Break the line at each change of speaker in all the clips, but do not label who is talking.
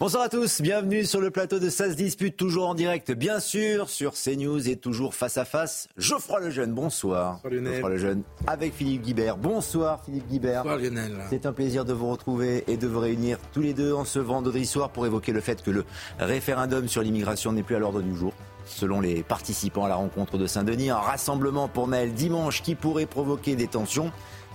Bonsoir à tous, bienvenue sur le plateau de Ça se dispute, toujours en direct, bien sûr, sur CNews et toujours face à face. Geoffroy Lejeune, bonsoir.
Bonsoir Lionel.
Geoffroy Lejeune, avec Philippe Guibert. Bonsoir Philippe Guibert.
Bonsoir Lionel.
C'est un plaisir de vous retrouver et de vous réunir tous les deux en ce vendredi soir pour évoquer le fait que le référendum sur l'immigration n'est plus à l'ordre du jour. Selon les participants à la rencontre de Saint-Denis, un rassemblement pour Naël dimanche qui pourrait provoquer des tensions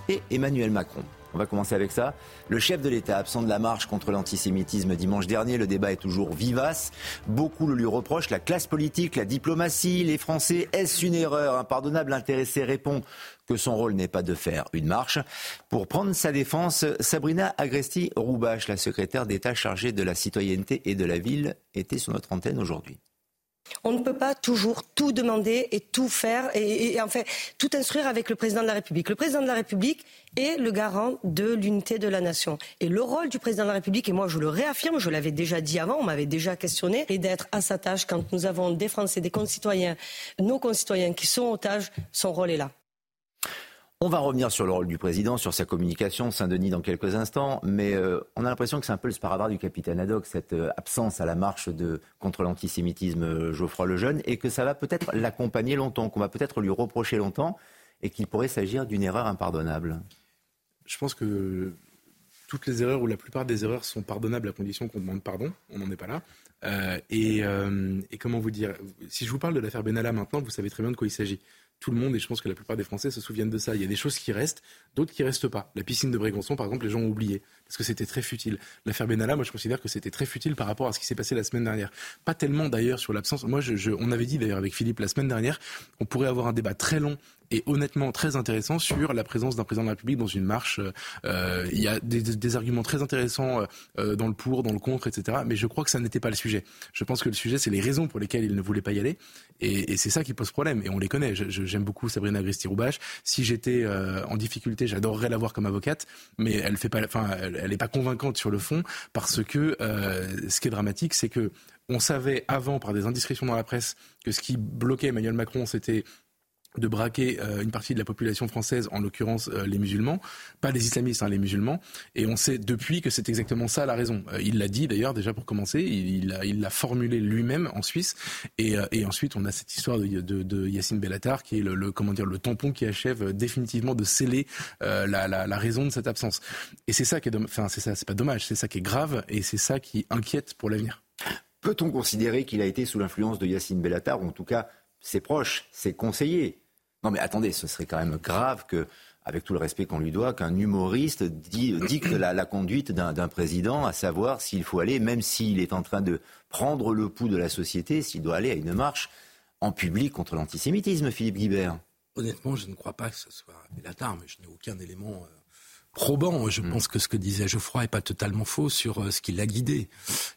et Emmanuel Macron. On va commencer avec ça. Le chef de l'État absent de la marche contre l'antisémitisme dimanche dernier. Le débat est toujours vivace. Beaucoup le lui reprochent. La classe politique, la diplomatie, les Français. Est-ce une erreur? Impardonnable Intéressé répond que son rôle n'est pas de faire une marche. Pour prendre sa défense, Sabrina Agresti-Roubache, la secrétaire d'État chargée de la citoyenneté et de la ville, était sur notre antenne aujourd'hui.
On ne peut pas toujours tout demander et tout faire et, en fait tout instruire avec le président de la République. Le président de la République est le garant de l'unité de la nation. Et le rôle du président de la République, et moi je le réaffirme, je l'avais déjà dit avant, on m'avait déjà questionné, est d'être à sa tâche quand nous avons des Français, des concitoyens, nos concitoyens qui sont otages, son rôle est là.
On va revenir sur le rôle du président, sur sa communication, Saint-Denis dans quelques instants, mais euh, on a l'impression que c'est un peu le sparadrap du capitaine Haddock, cette euh, absence à la marche de, contre l'antisémitisme euh, Geoffroy Lejeune, et que ça va peut-être l'accompagner longtemps, qu'on va peut-être lui reprocher longtemps, et qu'il pourrait s'agir d'une erreur impardonnable.
Je pense que toutes les erreurs ou la plupart des erreurs sont pardonnables à condition qu'on demande pardon. On n'en est pas là. Et, comment vous dire Si je vous parle de l'affaire Benalla maintenant, vous savez très bien de quoi il s'agit tout le monde, et je pense que la plupart des Français se souviennent de ça. Il y a des choses qui restent, d'autres qui restent pas. La piscine de Brégançon, par exemple, les gens ont oublié, parce que c'était très futile. L'affaire Benalla, moi je considère que c'était très futile par rapport à ce qui s'est passé la semaine dernière. Pas tellement d'ailleurs sur l'absence. Moi, je, on avait dit d'ailleurs avec Philippe la semaine dernière, on pourrait avoir un débat très long et honnêtement très intéressant sur la présence d'un président de la République dans une marche. Euh, il y a des, des, arguments très intéressants euh, dans le pour, dans le contre, etc. Mais je crois que ça n'était pas le sujet. Je pense que le sujet, c'est les raisons pour lesquelles il ne voulait pas y aller. Et, et c'est ça qui pose problème. Et on les connaît. J'aime beaucoup Sabrina Agresti-Roubache. Si j'étais euh, en difficulté, j'adorerais la voir comme avocate. Mais elle fait pas, enfin, elle n'est pas convaincante sur le fond parce que ce qui est dramatique, c'est que on savait avant, par des indiscrétions dans la presse, que ce qui bloquait Emmanuel Macron, c'était de braquer euh, une partie de la population française, en l'occurrence euh, les musulmans, pas les islamistes, hein, les musulmans. Et on sait depuis que c'est exactement ça la raison. Euh, il l'a dit d'ailleurs déjà pour commencer, il l'a formulé lui-même en Suisse. Et, ensuite on a cette histoire de, de, de Bellatar qui est le, comment dire le tampon qui achève définitivement de sceller la, raison de cette absence. Et c'est ça qui est, enfin c'est ça, c'est pas dommage, c'est ça qui est grave et c'est ça qui inquiète pour l'avenir.
Peut-on considérer qu'il a été sous l'influence de Yacine Bellatar, ou en tout cas ses proches, ses conseillers non mais attendez, ce serait quand même grave que, avec tout le respect qu'on lui doit, qu'un humoriste dicte la, la conduite d'un président, à savoir s'il faut aller, même s'il est en train de prendre le pouls de la société, s'il doit aller à une marche en public contre l'antisémitisme, Philippe Guibert.
Honnêtement, je ne crois pas que ce soit Bellatar, mais je n'ai aucun élément euh, probant. Je mm. pense que ce que disait Geoffroy n'est pas totalement faux sur euh, ce qui l'a guidé.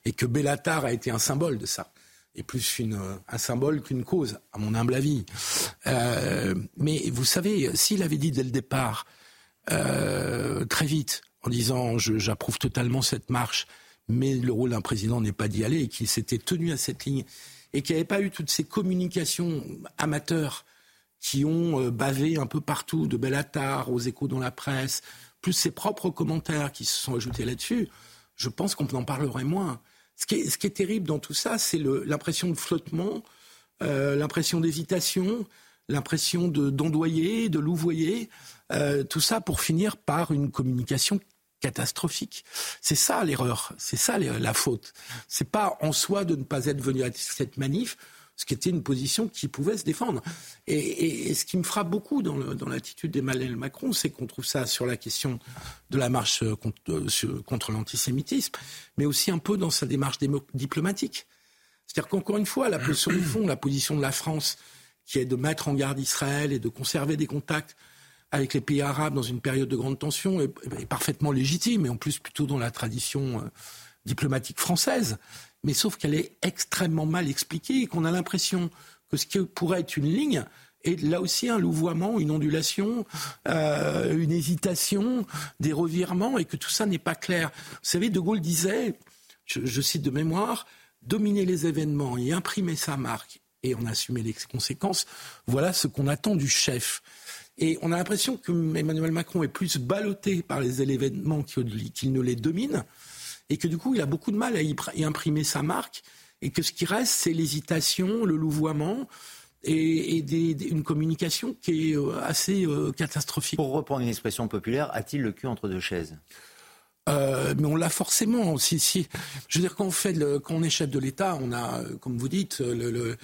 Et que Bellatar a été un symbole de ça est plus une, un symbole qu'une cause, à mon humble avis. Euh, mais vous savez, s'il avait dit dès le départ, euh, très vite, en disant j'approuve totalement cette marche, mais le rôle d'un président n'est pas d'y aller, et qu'il s'était tenu à cette ligne, et qu'il n'y avait pas eu toutes ces communications amateurs qui ont euh, bavé un peu partout, de Bellatar aux échos dans la presse, plus ses propres commentaires qui se sont ajoutés là-dessus, je pense qu'on en parlerait moins. Ce qui, est, terrible dans tout ça, c'est l'impression de flottement, euh, l'impression d'hésitation, l'impression d'ondoyer, de, de louvoyer, euh, tout ça pour finir par une communication catastrophique. C'est ça l'erreur, c'est ça la faute. C'est pas en soi de ne pas être venu à cette manif, ce qui était une position qui pouvait se défendre. Et, et, ce qui me frappe beaucoup dans l'attitude d'Emmanuel Macron, c'est qu'on trouve ça sur la question de la marche contre, euh, contre l'antisémitisme, mais aussi un peu dans sa démarche diplomatique. C'est-à-dire qu'encore une fois, la position du fond, la position de la France, qui est de mettre en garde Israël et de conserver des contacts avec les pays arabes dans une période de grande tension, est, est parfaitement légitime, et en plus plutôt dans la tradition euh, diplomatique française mais sauf qu'elle est extrêmement mal expliquée et qu'on a l'impression que ce qui pourrait être une ligne est là aussi un louvoiement, une ondulation, euh, une hésitation, des revirements, et que tout ça n'est pas clair. Vous savez, De Gaulle disait, je, je cite de mémoire, dominer les événements et imprimer sa marque et en assumer les conséquences, voilà ce qu'on attend du chef. Et on a l'impression que Emmanuel Macron est plus ballotté par les événements qu'il ne les domine et que du coup, il a beaucoup de mal à y imprimer sa marque, et que ce qui reste, c'est l'hésitation, le louvoiement et, une communication qui est euh, assez euh, catastrophique.
Pour reprendre une expression populaire, a-t-il le cul entre deux chaises?
Euh, mais on l'a forcément. Si, si, je veux dire, quand on, fait quand on est chef de l'État, on a, comme vous dites, le, le,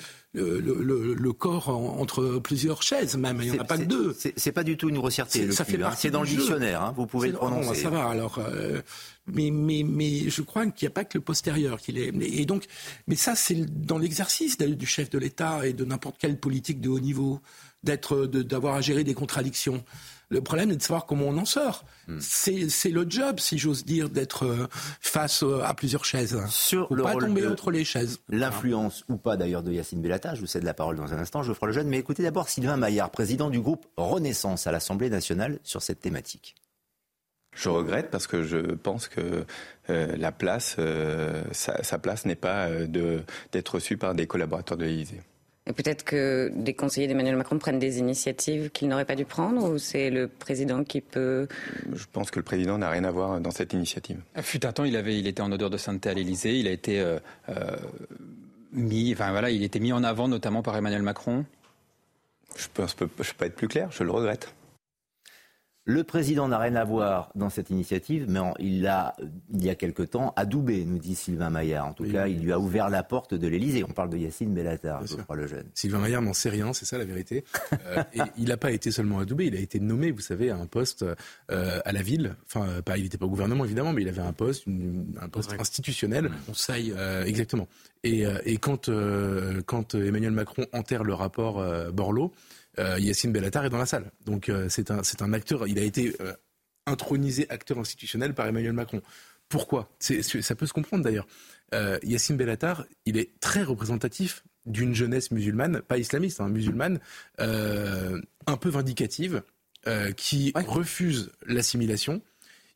corps entre plusieurs chaises, même. Il n'y en a pas que deux.
C'est pas du tout une grossièreté. Ça fait hein. C'est dans le dictionnaire. Hein. Vous pouvez le prononcer.
ça va. Alors, euh, mais, mais, mais je crois qu'il n'y a pas que le postérieur qu'il est. Et donc, mais ça, c'est dans l'exercice du chef de l'État et de n'importe quelle politique de haut niveau, d'être, d'avoir à gérer des contradictions. Le problème est de savoir comment on en sort. Hmm. C'est le job, si j'ose dire, d'être euh, face euh, à plusieurs chaises.
Sur
Faut
le
pas tomber entre les chaises.
L'influence ou pas d'ailleurs de Yacine Je vous cède la parole dans un instant, je ferai le jeune, mais écoutez d'abord Sylvain Maillard, président du groupe Renaissance à l'Assemblée nationale sur cette thématique.
Je regrette parce que je pense que euh, la place, sa, sa, place n'est pas d'être reçue par des collaborateurs de l'Élysée.
Et peut-être que des conseillers d'Emmanuel Macron prennent des initiatives qu'ils n'auraient pas dû prendre ou c'est le président qui peut.
Je pense que le président n'a rien à voir dans cette initiative.
Fut un temps, il, avait, il était en odeur de sainteté à l'Élysée. Il a été euh, euh, mis, enfin voilà, il était mis en avant notamment par Emmanuel Macron.
Je ne peux, peux pas être plus clair, je le regrette.
Le président n'a rien à voir dans cette initiative, mais il a, il y a quelque temps, adoubé, nous dit Sylvain Maillard. En tout cas, il lui a ouvert la porte de l'Élysée. On parle de Yacine Bellatar, je crois, le jeune.
Sylvain Maillard n'en sait rien, c'est ça la vérité. Euh, et il n'a pas été seulement adoubé, il a été nommé, vous savez, à un poste euh, à la ville. Enfin, euh, pas, il n'était pas au gouvernement, évidemment, mais il avait un poste, un poste institutionnel.
Conseil.
exactement. Et, et quand, quand Emmanuel Macron enterre le rapport Borloo, Yacine Bellatar est dans la salle. Donc euh, c'est un, un acteur, il a été euh, intronisé acteur institutionnel par Emmanuel Macron. Pourquoi? Ça peut se comprendre d'ailleurs. Yacine Bellatar, il est très représentatif d'une jeunesse musulmane, pas islamiste, hein, musulmane, un peu vindicative, qui refuse l'assimilation,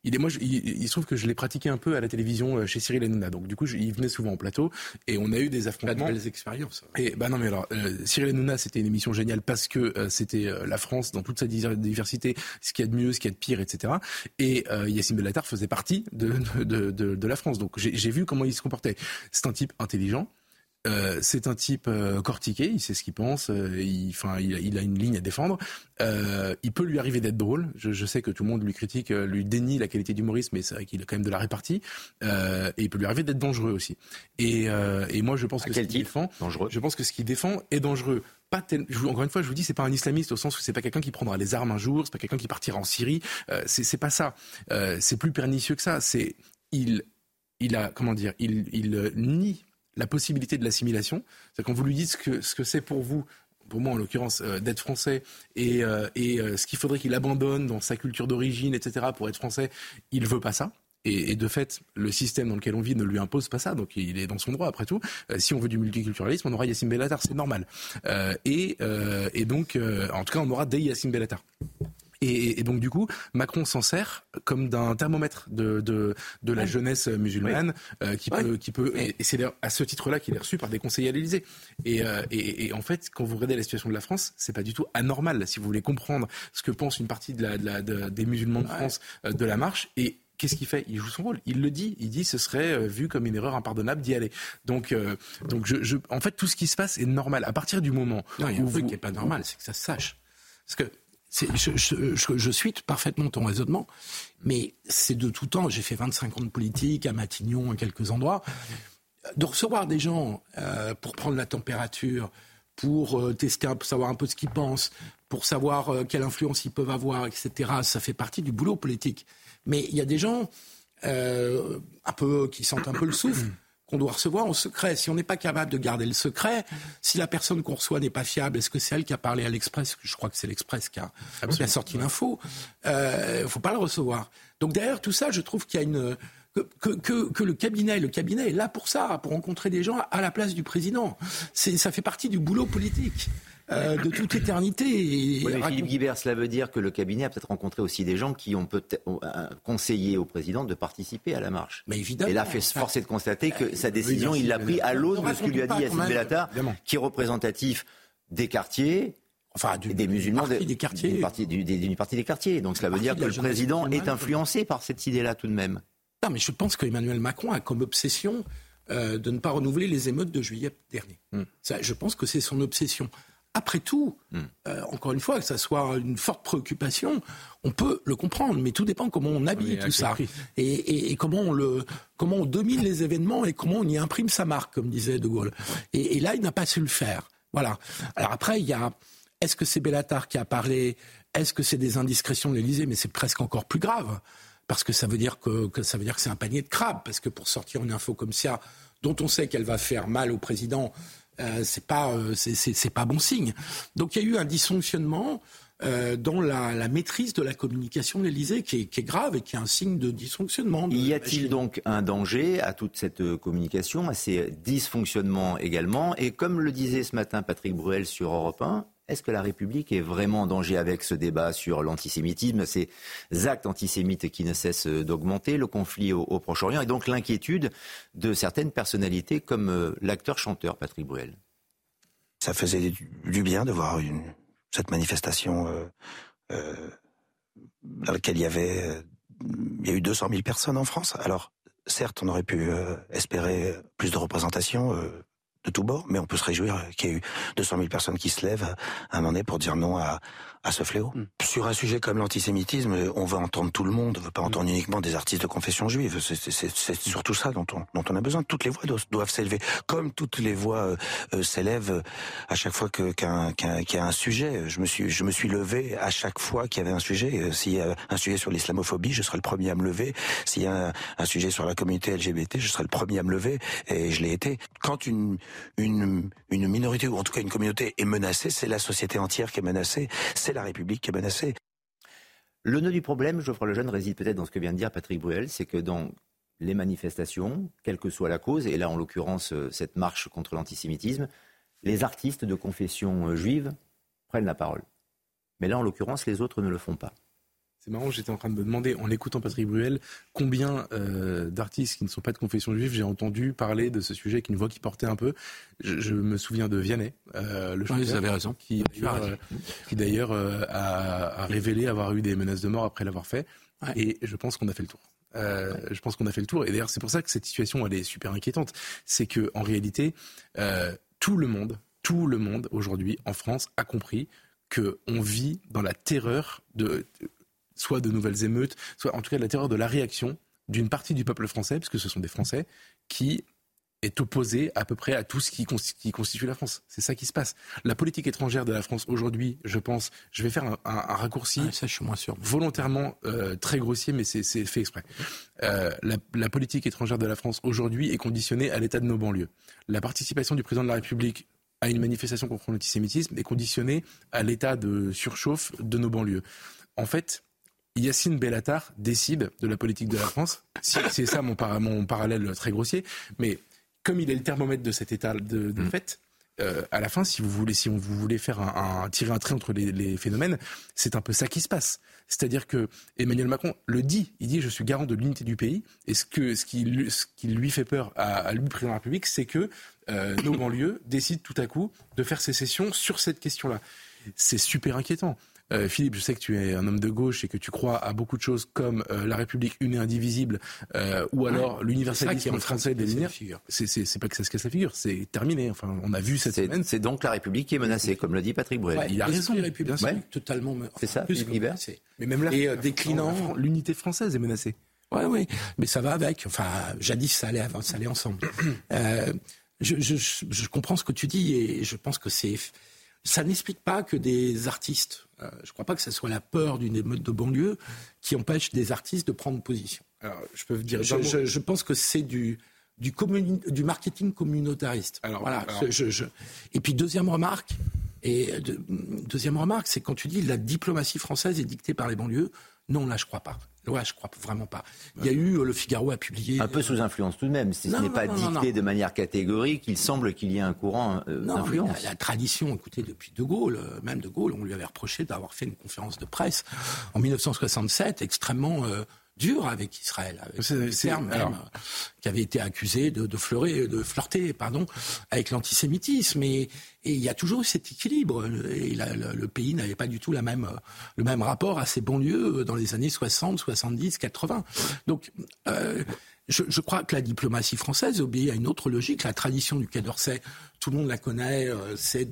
il est, moi, il, se trouve que je l'ai pratiqué un peu à la télévision euh, chez Cyril Hanouna. Donc, du coup, il venait souvent en plateau et on a eu des affrontements.
Pas de belles expériences.
Et bah non, mais alors, euh, Cyril Hanouna, c'était une émission géniale parce que euh, c'était la France dans toute sa diversité, ce qu'il y a de mieux, ce qu'il y a de pire, etc. Et Yassine Bellatar faisait partie de, de, de, de la France. Donc, j'ai vu comment il se comportait. C'est un type intelligent euh, c'est un type euh, cortiqué, il sait ce qu'il pense, euh, il, il, a une ligne à défendre. il peut lui arriver d'être drôle. Je, sais que tout le monde lui critique, lui dénie la qualité d'humoriste, mais c'est vrai qu'il a quand même de la répartie. et il peut lui arriver d'être dangereux aussi. Et, moi, je pense que ce qu'il défend, dangereux? je pense que ce qu'il défend est dangereux. Pas encore une fois, je vous dis, c'est pas un islamiste au sens où c'est pas quelqu'un qui prendra les armes un jour, c'est pas quelqu'un qui partira en Syrie. c'est pas ça. c'est plus pernicieux que ça. C'est il, il a comment dire, il, il nie la possibilité de l'assimilation. C'est quand vous lui dites ce que ce que c'est pour vous pour moi en l'occurrence, euh, d'être français et, euh, et euh, ce qu'il faudrait qu'il abandonne dans sa culture d'origine, etc., pour être français, il veut pas ça. Et, de fait, le système dans lequel on vit ne lui impose pas ça, donc il est dans son droit après tout. si on veut du multiculturalisme, on aura Yacine Bellatar, c'est normal. et, et donc, en tout cas, on aura des Yacine Bellatar. Et, donc du coup, Macron s'en sert comme d'un thermomètre de, de, de la jeunesse musulmane euh, qui, peut, qui peut. Et, c'est à ce titre-là qu'il est reçu par des conseillers à l'Élysée. Euh, et, et, en fait, quand vous regardez la situation de la France, c'est pas du tout anormal. Si vous voulez comprendre ce que pense une partie de la, de la, des musulmans de France euh, de la marche et qu'est-ce qu'il fait? Il joue son rôle. Il le dit. Il dit ce serait vu comme une erreur impardonnable d'y aller. Donc, donc je, je, en fait, tout ce qui se passe est normal. À partir du moment
non, il y a un truc qui est pas normal, c'est que ça se sache. Parce que je, suis parfaitement ton raisonnement, mais c'est de tout temps. J'ai fait 25 ans de politique à Matignon, à quelques endroits. De recevoir des gens euh, pour prendre la température, pour euh, tester, savoir un peu ce qu'ils pensent, pour savoir euh, quelle influence ils peuvent avoir, etc. Ça fait partie du boulot politique. Mais il y a des gens un peu qui sentent un peu le souffle qu'on doit recevoir en secret. Si on n'est pas capable de garder le secret, si la personne qu'on reçoit n'est pas fiable, est-ce que c'est elle qui a parlé à l'Express? Je crois que c'est l'Express qui a, sorti l'info. Il euh, faut pas le recevoir. Donc derrière tout ça, je trouve qu'il y a une que, que, que, le cabinet, le cabinet est là pour ça, pour rencontrer des gens à la place du président. Ça fait partie du boulot politique. Euh, de toute éternité.
Et Philippe Guibert, cela veut dire que le cabinet a peut-être rencontré aussi des gens qui ont peut-être conseillé au président de participer à la marche.
Mais évidemment.
Et là, fait force de constater que sa décision, il l'a pris à l'aune de ce que lui a dit Yassine Bellatar, qui est représentatif des quartiers,
enfin
des musulmans
des quartiers
d'une partie, des quartiers donc cela veut dire que le président est influencé par cette idée là tout de même
Non, mais je pense qu'Emmanuel Macron a comme obsession euh, de ne pas renouveler les émeutes de juillet dernier.
Hmm.
Ça, je pense que c'est son obsession. Après tout,
Hmm.
euh, encore une fois, que ça soit une forte préoccupation, on peut le comprendre, mais tout dépend comment on habille
Oui,
tout ça et, et- et comment on le comment on domine les événements et comment on y imprime sa marque, comme disait De Gaulle. Et, et là, il n'a pas su le faire. Voilà. Alors après, il y a est-ce que c'est Bellatar qui a parlé? Est-ce que c'est des indiscrétions de l'Élysée? Mais c'est presque encore plus grave parce que ça veut dire que, que ça veut dire que c'est un panier de crabes. Parce que pour sortir une info comme ça dont on sait qu'elle va faire mal au président euh, c'est pas euh, c'est- pas bon signe. Donc il y a eu un dysfonctionnement euh, dans la, la maîtrise de la communication de l'Élysée qui est, qui est grave et qui est un signe de dysfonctionnement de-
Y a-t-il donc un danger à toute cette euh, communication, à ces dysfonctionnements également? Et comme le disait ce matin Patrick Bruel sur Europe 1, est-ce que la République est vraiment en danger avec ce débat sur l'antisémitisme, ces actes antisémites qui ne cessent d'augmenter, le conflit au, Proche-Orient et donc l'inquiétude de certaines personnalités comme euh, l'acteur-chanteur Patrick Bruel?
Ça faisait du, bien de voir cette manifestation euh, euh, dans laquelle il y avait, il y a eu 200 000 personnes en France. Alors, certes, on aurait pu espérer plus de représentation de tous bords, mais on peut se réjouir qu'il y ait eu 200 000 personnes qui se lèvent à un moment donné pour dire non à, à ce fléau. Sur un sujet comme l'antisémitisme, on veut entendre tout le monde, on veut pas entendre uniquement des artistes de confession juive. C'est- C'est c'est- c'est surtout ça dont on, dont on a besoin. Toutes les voix doivent, doivent s'élever, comme toutes les voix euh, euh, s'élèvent euh, à chaque fois que qu'un qu'un- qu'il y a un sujet. Je me suis je me suis levé à chaque fois qu'il y avait un sujet. S'il y a un sujet sur l'islamophobie, je serai le premier à me lever. S'il y a un, un sujet sur la communauté LGBT, je serai le premier à me lever et je l'ai été. Quand une une une minorité ou en tout cas une communauté est menacée, c'est la société entière qui est menacée, c'est la République est menacée.
Le nœud du problème, Geoffroy Lejeune, réside peut-être dans ce que vient de dire Patrick Bruel, c'est que dans les manifestations, quelle que soit la cause, et là en l'occurrence euh, cette marche contre l'antisémitisme, les artistes de confession euh, juive prennent la parole. Mais là en l'occurrence, les autres ne le font pas.
C'est marrant, j'étais en train de me demander, en écoutant Patrick Bruel, combien euh, d'artistes qui ne sont pas de confession juive j'ai entendu parler de ce sujet avec une voix qui portait un peu. Je, je me souviens de Vianney, euh, le
Oui,
chanteur,
vous avez raison.
qui d'ailleurs, euh, qui euh, a, a révélé avoir eu des menaces de mort après l'avoir fait.
Ouais.
Et je pense qu'on a fait le tour. Euh, Je pense qu'on a fait le tour. Et d'ailleurs, c'est pour ça que cette situation, elle est super inquiétante. C'est que en réalité, tout le monde, tout le monde aujourd'hui en France a compris que on vit dans la terreur de soit de nouvelles émeutes, soit en tout cas de la terreur de la réaction d'une partie du peuple français, puisque ce sont des Français, qui est opposé à peu près à tout ce qui, consti- qui constitue la France. C'est ça qui se passe. La politique étrangère de la France aujourd'hui, je pense, je vais faire un, un- un raccourci
ça, je suis moins sûr.
volontairement euh, très grossier, mais c'est c'est fait exprès. Euh, la, la politique étrangère de la France aujourd'hui est conditionnée à l'état de nos banlieues. La participation du président de la République à une manifestation contre l'antisémitisme est conditionnée à l'état de surchauffe de nos banlieues. En fait, Yacine Bellatar décide de la politique de la France. C'est ça mon, para- mon parallèle très grossier. Mais comme il est le thermomètre de cet état de, de fait, euh, à la fin, si vous voulez, si on, vous voulez faire un, un- tirer un trait entre les, les phénomènes, c'est un peu ça qui se passe. C'est-à-dire que Emmanuel Macron le dit, il dit je suis garant de l'unité du pays. Et ce que ce qui lui, ce qui lui fait peur à, à lui, président de la République, c'est que euh, nos banlieues décident tout à coup de faire sécession sur cette question-là. C'est super inquiétant. Euh, Philippe, je sais que tu es un homme de gauche et que tu crois à beaucoup de choses comme euh, la République une et indivisible, euh, ou alors
est
l'universalisme
en train de
français
se
des
la.
C'est pas que ça se casse la figure, c'est terminé. Enfin, on a vu cette
C'est
semaine.
c'est donc la République qui est menacée, comme le dit Patrick Bruel.
Ouais,
il a raison, bien sûr.
est totalement. me-
C'est ça,
plus.
Mais même là,
Et euh, déclinant.
l'unité française est menacée.
Ouais, oui, mais ça va avec. Enfin, jadis, ça allait, avant- ça allait ensemble. Euh, je- je comprends ce que tu dis et je pense que c'est. Ça n'explique pas que des artistes. euh, je ne crois pas que ce soit la peur d'une émeute de banlieue qui empêche des artistes de prendre position.
Alors, je peux vous dire.
Je, pense que c'est du du, communi- du marketing communautariste.
Alors,
voilà.
alors.
je- je- et puis deuxième remarque. Et de- deuxième remarque, c'est quand tu dis la diplomatie française est dictée par les banlieues. Non, là, je crois pas. Ouais, je crois vraiment pas. Il y a eu, euh, le Figaro a publié.
Un peu sous influence tout de même. Si ce n'est pas
non,
dicté
non,
de manière catégorique, il semble qu'il y ait un courant euh, d'influence.
la, la tradition, écoutez, depuis De Gaulle, euh, même De Gaulle, on lui avait reproché d'avoir fait une conférence de presse en 1967 extrêmement euh, dure avec Israël, avec termes même, qui avait été accusé de, de, fleurer, de flirter pardon, avec l'antisémitisme. Et, et, il y a toujours eu cet équilibre. Et le, pays n'avait pas du tout la même, le même rapport à ces banlieues dans les années 60, 70, 80. Donc, euh, je, je, crois que la diplomatie française obéit à une autre logique. La tradition du Quai d'Orsay, tout le monde la connaît, euh, c'est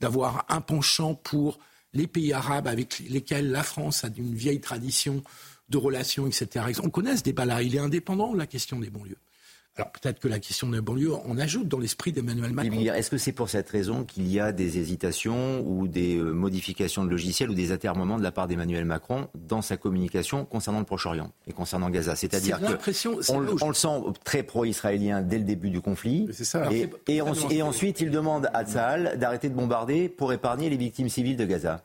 d'avoir un penchant pour les pays arabes avec lesquels la France a une vieille tradition de relations, etc. On connaît ce débat-là. Il est indépendant, la question des banlieues. Alors peut-être que la question des banlieues, on ajoute dans l'esprit d'Emmanuel Macron.
Est-ce que c'est pour cette raison qu'il y a des hésitations ou des euh, modifications de logiciels ou des atermoiements de la part d'Emmanuel Macron dans sa communication concernant le Proche-Orient et concernant Gaza? C'est-à-dire qu'on on, le sent très pro-israélien dès le début du conflit.
Ça,
et, et, et, ensuite, il demande à Tsahal d'arrêter de bombarder pour épargner les victimes civiles de Gaza.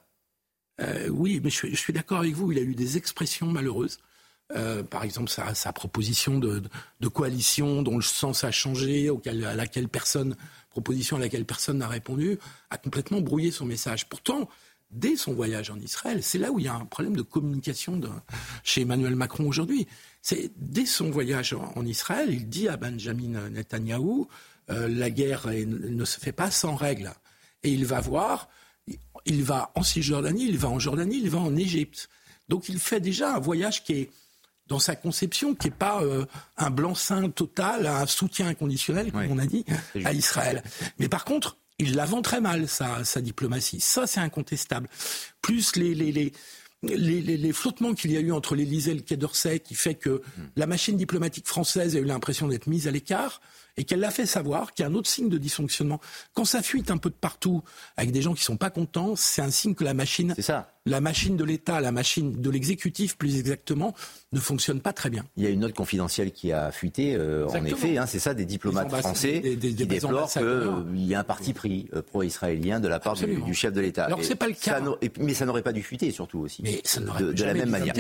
Euh, oui, mais je, suis d'accord avec vous. Il a eu des expressions malheureuses. Euh, par exemple, sa, proposition de, coalition dont le sens a changé, à laquelle personne, proposition à laquelle personne n'a répondu, a complètement brouillé son message. Pourtant, dès son voyage en Israël, c'est là où il y a un problème de communication chez Emmanuel Macron aujourd'hui. C'est dès son voyage en, Israël, il dit à Benjamin Netanyahou euh, la guerre ne se fait pas sans règles. Et il va voir il va en Cisjordanie, il va en Jordanie, il va en Égypte. Donc il fait déjà un voyage qui est dans sa conception, qui n'est pas euh, un blanc-seing total, un soutien inconditionnel, comme on a dit, à Israël. Mais par contre, il la vend très mal, sa, sa diplomatie. Ça, c'est incontestable. Plus les, les, les, les, les, flottements qu'il y a eu entre l'Élysée et le Quai d'Orsay, qui fait que hmm. la machine diplomatique française a eu l'impression d'être mise à l'écart, et qu'elle l'a fait savoir, qu'il y a un autre signe de dysfonctionnement. Quand ça fuite un peu de partout, avec des gens qui sont pas contents, c'est un signe que la machine,
ça.
La machine de l'État, la machine de l'exécutif plus exactement, ne fonctionne pas très bien.
Il y a une note confidentielle qui a fuité, euh, en effet, hein, c'est ça, des diplomates français qui déplorent qu'il y a un parti pris euh, pro-israélien de la part du, chef de l'État.
Alors c'est pas le cas.
mais ça n'aurait pas dû fuiter, surtout aussi.
Mais ça de, de la même manière.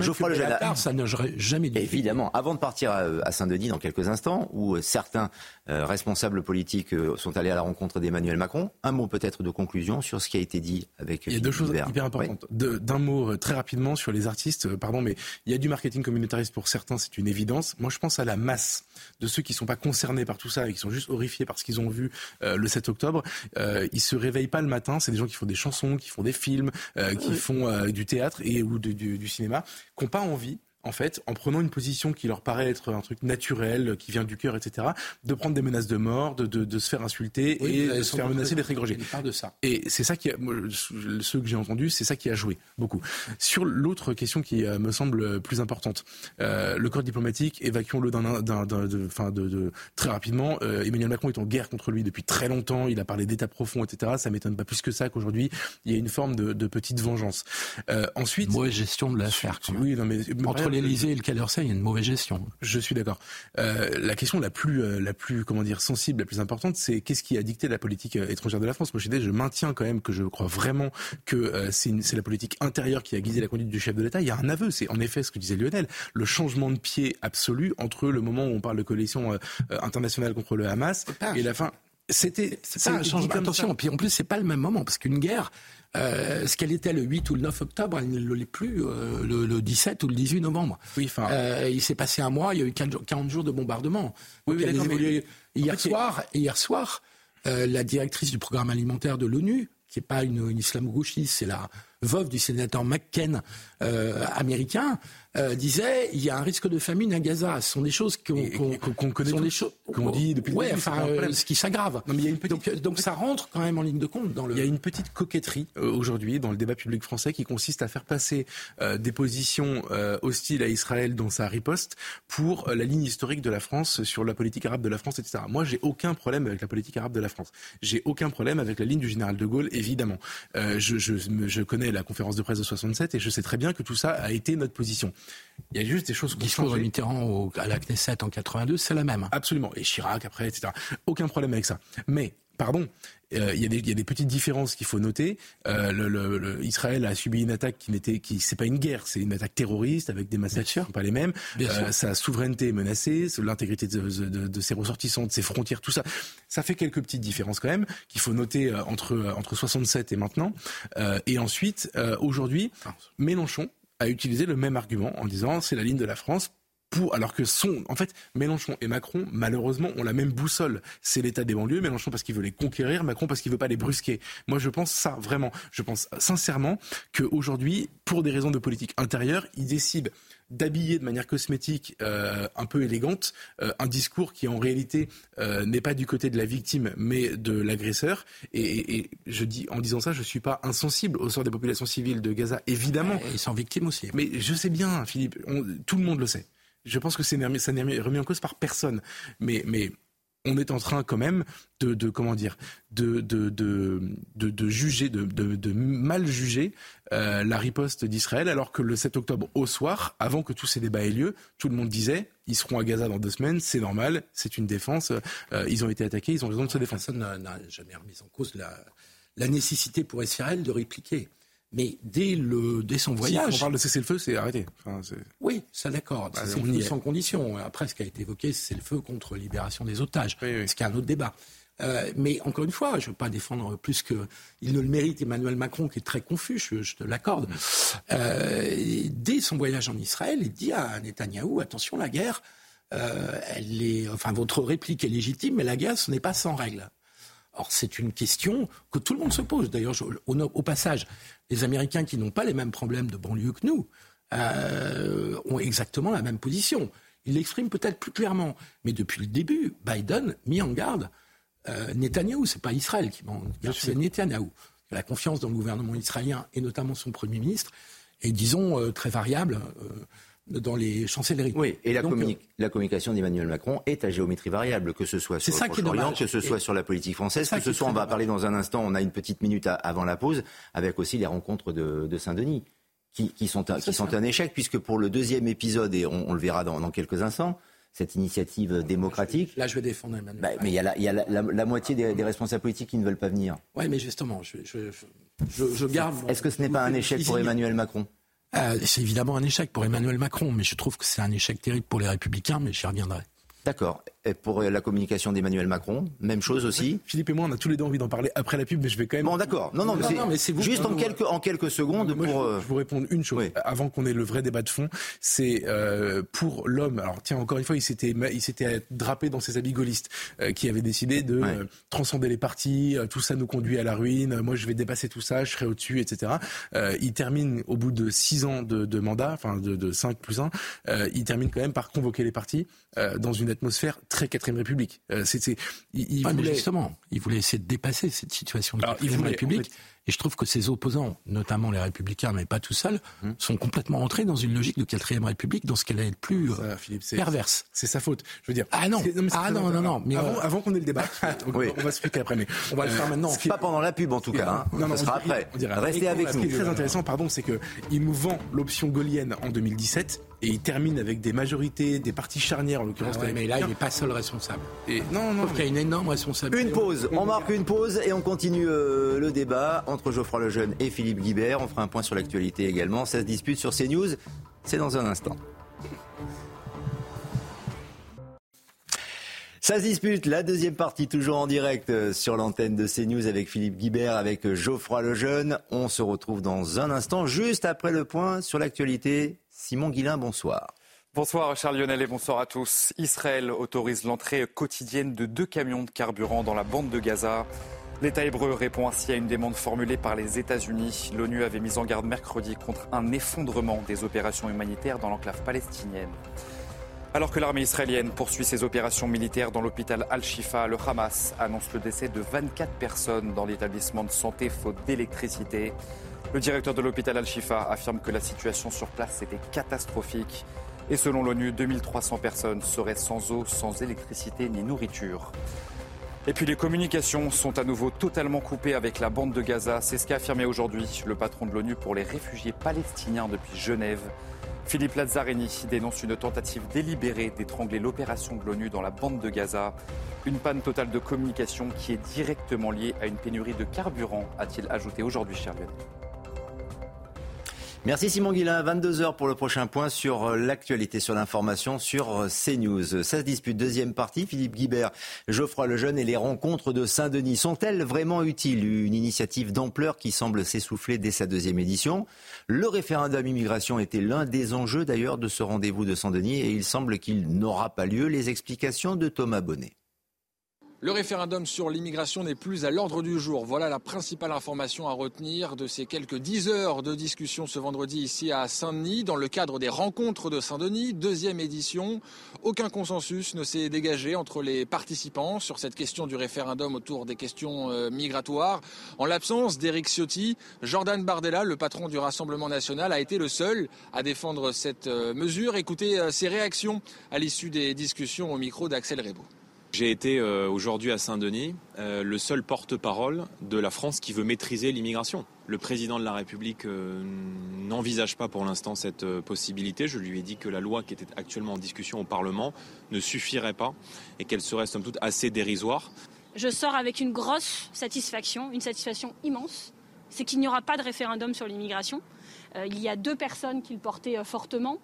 Geoffroy le ça n'aurait jamais dû
Évidemment. Avant de partir à Saint-Denis dans quelques instants, où certains euh, responsables politiques sont allés à la rencontre d'Emmanuel Macron. Un mot peut-être de conclusion sur ce qui a été dit avec.
Il y a deux choses hyper importantes. D'un mot euh, très rapidement sur les artistes, pardon, mais il y a du marketing communautariste pour certains, c'est une évidence. Moi, je pense à la masse de ceux qui ne sont pas concernés par tout ça et qui sont juste horrifiés par ce qu'ils ont vu le 7 octobre. Euh, ils se réveillent pas le matin. C'est des gens qui font des chansons, qui font des films, qui font du théâtre et ou du, du cinéma, qui n'ont pas envie en fait, en prenant une position qui leur paraît être un truc naturel, qui vient du cœur, etc., de prendre des menaces de mort, de, de, se faire insulter et de se faire menacer d'être égorgé.
de ça.
Et c'est ça qui, a, ceux que j'ai entendus, c'est ça qui a joué beaucoup. Sur l'autre question qui euh, me semble plus importante, euh, le corps diplomatique, évacuons-le d'un, de, fin de, de, très rapidement. Euh, Emmanuel Macron est en guerre contre lui depuis très longtemps. Il a parlé d'état profond, etc. Ça m'étonne pas plus que ça qu'aujourd'hui il y a une forme de, de petite vengeance.
Euh, ensuite, mauvaise gestion de l'affaire. Oui, non mais entre l'Élysée et le d'Orsay, il y a une mauvaise gestion.
Je suis d'accord. Euh, la question la plus, euh, la plus, comment dire, sensible, la plus importante, c'est qu'est-ce qui a dicté la politique euh, étrangère de la France? Moi, je, je maintiens quand même que je crois vraiment que euh, c'est la politique intérieure qui a guidé la conduite du chef de l'État. Il y a un aveu, c'est en effet ce que disait Lionel, le changement de pied absolu entre le moment où on parle de coalition internationale contre le Hamas et la fin.
C'était ça un changement. Attention, puis en plus c'est pas le même moment parce qu'une guerre, euh, ce qu'elle était le 8 ou le 9 octobre, elle ne l'est plus euh, le, 17 ou le 18 novembre.
Oui, enfin.
Euh, il s'est passé un mois, il y a eu 40 jours de bombardement. Oui, oui, hier, soir, hier soir, la directrice du programme alimentaire de l'ONU, qui n'est pas une, une islamo-gauchiste, c'est la veuve du sénateur McCain américain, euh, disait il y a un risque de famine à Gaza. Ce sont des choses qu'on connaît, sont des choses
qu'on dit depuis
ouais, enfin, euh, ce qui s'aggrave. donc, donc, ça rentre quand même en ligne de compte dans le.
Il y a une petite coquetterie euh, aujourd'hui dans le débat public français qui consiste à faire passer des positions hostiles à Israël dans sa riposte pour la ligne historique de la France sur la politique arabe de la France, etc. Moi, j'ai aucun problème avec la politique arabe de la France. J'ai aucun problème avec la ligne du général de Gaulle, évidemment. je, je, je connais la conférence de presse de 67 et je sais très bien que tout ça a été notre position. Il y a juste des choses qui
Discours de Mitterrand au, à la Knesset en 82, c'est la même.
Absolument. Et Chirac après, etc. Aucun problème avec ça. Mais pardon, euh, il, y a des, il, y a des, petites différences qu'il faut noter. Euh, le, le, Israël a subi une attaque qui n'était, qui c'est pas une guerre, c'est une attaque terroriste avec des massacres qui sont pas les mêmes. Euh, sa souveraineté est menacée, l'intégrité de, de, de, ses ressortissants, de ses frontières, tout ça. Ça fait quelques petites différences quand même qu'il faut noter entre entre 67 et maintenant. Et ensuite, aujourd'hui, Mélenchon a utilisé le même argument en disant c'est la ligne de la France pour, alors que son, en fait, Mélenchon et Macron, malheureusement, ont la même boussole. C'est l'état des banlieues. Mélenchon parce qu'il veut les conquérir, Macron parce qu'il veut pas les brusquer. Moi, je pense ça, vraiment. Je pense sincèrement qu'aujourd'hui, pour des raisons de politique intérieure, il décide d'habiller de manière cosmétique euh, un peu élégante euh, un discours qui en réalité euh, n'est pas du côté de la victime mais de l'agresseur et, et, je dis en disant ça je suis pas insensible au sort des populations civiles de Gaza évidemment
ils sont victimes aussi
mais je sais bien Philippe tout le monde le sait je pense que ça n'est remis en cause par personne. Mais, mais on est en train quand même de, de comment dire, de, de, de, de juger, de, de, mal juger euh, la riposte d'Israël, alors que le 7 octobre au soir, avant que tous ces débats aient lieu, tout le monde disait ils seront à Gaza dans deux semaines, c'est normal, c'est une défense, euh, ils ont été attaqués, ils ont raison de se défendre.
Personne n'a jamais remis en cause la, la nécessité pour Israël de répliquer. Mais dès, le, dès son voyage.
Si on parle de cessez-le-feu, c'est arrêté. Enfin,
oui, ça d'accord. Bah, c'est sans condition. Après, ce qui a été évoqué, c'est le feu contre libération des otages. Ce qui est un autre débat. Euh, mais encore une fois, je ne veux pas défendre plus que il ne le mérite Emmanuel Macron, qui est très confus, je, te l'accorde. Euh, dès son voyage en Israël, il dit à Netanyahou attention, la guerre, euh, elle est, enfin, votre réplique est légitime, mais la guerre, ce n'est pas sans règle. Or, c'est une question que tout le monde se pose. D'ailleurs, au, passage, les Américains qui n'ont pas les mêmes problèmes de banlieue que nous euh, ont exactement la même position. Ils l'expriment peut-être plus clairement. Mais depuis le début, Biden mis en garde euh, Netanyahou. Ce n'est pas Israël qui m'en garde, c'est Netanyahou. La confiance dans le gouvernement israélien et notamment son Premier ministre est, disons, euh, très variable. Dans les chancelleries.
Oui, et la, euh, la communication d'Emmanuel Macron est à géométrie variable, que ce soit sur le Proche-Orient, que ce soit sur la politique française, que ce soit, on va parler dans un instant, on a une petite minute avant la pause, avec aussi les rencontres de, Saint-Denis, qui, sont, un, qui sont un échec, puisque pour le deuxième épisode, et on, le verra dans, quelques instants, cette initiative démocratique.
Là, je vais défendre Emmanuel.
Bah, mais il y a, la, y a la, moitié des, responsables politiques qui ne veulent pas venir.
Oui, mais justement, je, je garde.
Est-ce que ce n'est pas un échec pour Emmanuel Macron?
Euh, c'est évidemment un échec pour Emmanuel Macron, mais je trouve que c'est un échec terrible pour les Républicains, mais j'y reviendrai.
D'accord. Pour la communication d'Emmanuel Macron, même chose aussi.
Philippe et moi, on a tous les deux envie d'en parler après la pub, mais je vais quand même.
Bon, d'accord. Non, non, mais c'est juste en quelques en quelques secondes pour.
Je, vous répondre une chose avant qu'on ait le vrai débat de fond. C'est euh, pour l'homme. Alors tiens, encore une fois, il s'était il s'était drapé dans ses habits gaullistes, euh, qui avait décidé de euh, transcender les partis. tout ça nous conduit à la ruine. Moi, je vais dépasser tout ça. Je serai au-dessus, etc. il termine au bout de six ans de, mandat, enfin de, de 5 plus 1, il termine quand même par convoquer les partis dans une atmosphère très quatrième République. Euh,
il, voulait... justement, il voulait essayer de dépasser cette situation de quatrième République. Et je trouve que ses opposants, notamment les Républicains, mais pas tout seuls, hum. sont complètement entrés dans une logique de quatrième République, dans ce qu'elle est le plus euh, perverse.
C'est sa faute. Je veux dire.
Ah non. Non, ah non, non, non,
Mais avant, qu'on ait le débat, on, va expliquer après. Mais
on va le faire maintenant. Pas pendant la pub en tout cas. Hein. Non, non, sera après. Restez avec nous.
Ce qui est très intéressant, pardon, c'est que il nous vend l'option gaulienne en 2017 et il termine avec des majorités, des partis charnières en l'occurrence.
Ah mais là, il n'est pas seul responsable.
Et non, non.
Il y a une énorme responsabilité.
Une pause. On marque une pause et on continue euh, le débat entre Geoffroy Lejeune et Philippe Guibert. On fera un point sur l'actualité également. Ça se dispute sur CNews. C'est dans un instant. Ça se dispute, la deuxième partie, toujours en direct euh, sur l'antenne de CNews avec Philippe Guibert, avec Geoffroy Lejeune. On se retrouve dans un instant, juste après le point sur l'actualité. Simon Guillain, bonsoir.
Bonsoir Charles Lionel et bonsoir à tous. Israël autorise l'entrée quotidienne de deux camions de carburant dans la bande de Gaza. L'État hébreu répond ainsi à une demande formulée par les États-Unis. L'ONU avait mis en garde mercredi contre un effondrement des opérations humanitaires dans l'enclave palestinienne. Alors que l'armée israélienne poursuit ses opérations militaires dans l'hôpital Al-Shifa, le Hamas annonce le décès de 24 personnes dans l'établissement de santé faute d'électricité. Le directeur de l'hôpital Al-Shifa affirme que la situation sur place était catastrophique. Et selon l'ONU, 2300 personnes seraient sans eau, sans électricité ni nourriture. Et puis les communications sont à nouveau totalement coupées avec la bande de Gaza. C'est ce qu'a affirmé aujourd'hui le patron de l'ONU pour les réfugiés palestiniens depuis Genève. Philippe Lazzarini dénonce une tentative délibérée d'étrangler l'opération de l'ONU dans la bande de Gaza. Une panne totale de communication qui est directement liée à une pénurie de carburant, a-t-il ajouté aujourd'hui, cher
Merci Simon Guillain. 22h pour le prochain point sur euh, l'actualité, sur l'information sur euh, CNews. Ça se dispute. Deuxième partie. Philippe Guibert, Geoffroy Lejeune et les rencontres de Saint-Denis sont-elles vraiment utiles? Une initiative d'ampleur qui semble s'essouffler dès sa deuxième édition. Le référendum immigration était l'un des enjeux d'ailleurs de ce rendez-vous de Saint-Denis et il semble qu'il n'aura pas lieu. Les explications de Thomas Bonnet.
Le référendum sur l'immigration n'est plus à l'ordre du jour. Voilà la principale information à retenir de ces quelques dix heures de discussion ce vendredi ici à Saint-Denis dans le cadre des rencontres de Saint-Denis, deuxième édition. Aucun consensus ne s'est dégagé entre les participants sur cette question du référendum autour des questions euh, migratoires. En l'absence d'Éric Ciotti, Jordan Bardella, le patron du Rassemblement national, a été le seul à défendre cette euh, mesure. Écoutez euh, ses réactions à l'issue des discussions au micro d'Axel Rebaud.
J'ai été euh, aujourd'hui à Saint-Denis euh, le seul porte-parole de la France qui veut maîtriser l'immigration. Le président de la République euh, n'envisage pas pour l'instant cette possibilité. Je lui ai dit que la loi qui était actuellement en discussion au Parlement ne suffirait pas et qu'elle serait somme toute assez dérisoire.
Je sors avec une grosse satisfaction, une satisfaction immense. C'est qu'il n'y aura pas de référendum sur l'immigration. il y a deux personnes qui le portaient fortement.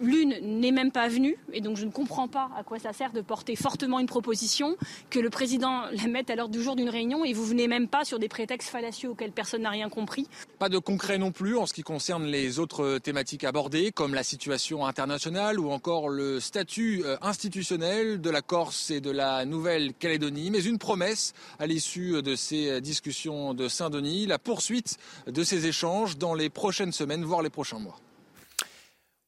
L'une n'est même pas venue, et donc je ne comprends pas à quoi ça sert de porter fortement une proposition, que le président la mette à l'ordre du jour d'une réunion, et vous venez même pas sur des prétextes fallacieux auxquels personne n'a rien compris.
Pas de concret non plus en ce qui concerne les autres thématiques abordées, comme la situation internationale ou encore le statut euh, institutionnel de la Corse et de la Nouvelle-Calédonie, mais une promesse à l'issue de ces discussions de Saint-Denis, la poursuite de ces échanges dans les prochaines semaines, voire les prochains mois.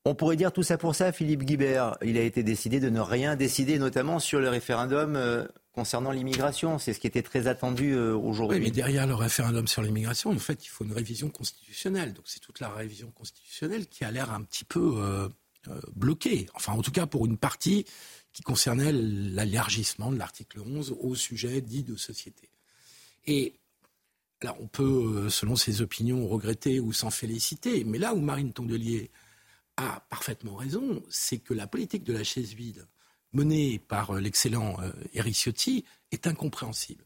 On pourrait dire tout ça pour ça, Philippe Guibert. Il a été décidé de ne rien décider, notamment sur le référendum euh, concernant l'immigration. C'est ce qui était très attendu euh, aujourd'hui.
Mais derrière le référendum sur l'immigration, en fait, il faut une révision constitutionnelle. Donc c'est toute la révision constitutionnelle qui a l'air un petit peu euh, bloquée. Enfin, en tout cas, pour une partie qui concernait l'élargissement de l'article 11 au sujet dit de société. Et là, on peut, selon ses opinions, regretter ou s'en féliciter. Mais là où Marine Tondelier a parfaitement raison, c'est que la politique de la chaise vide menée par euh, l'excellent Eric euh, Ciotti est incompréhensible.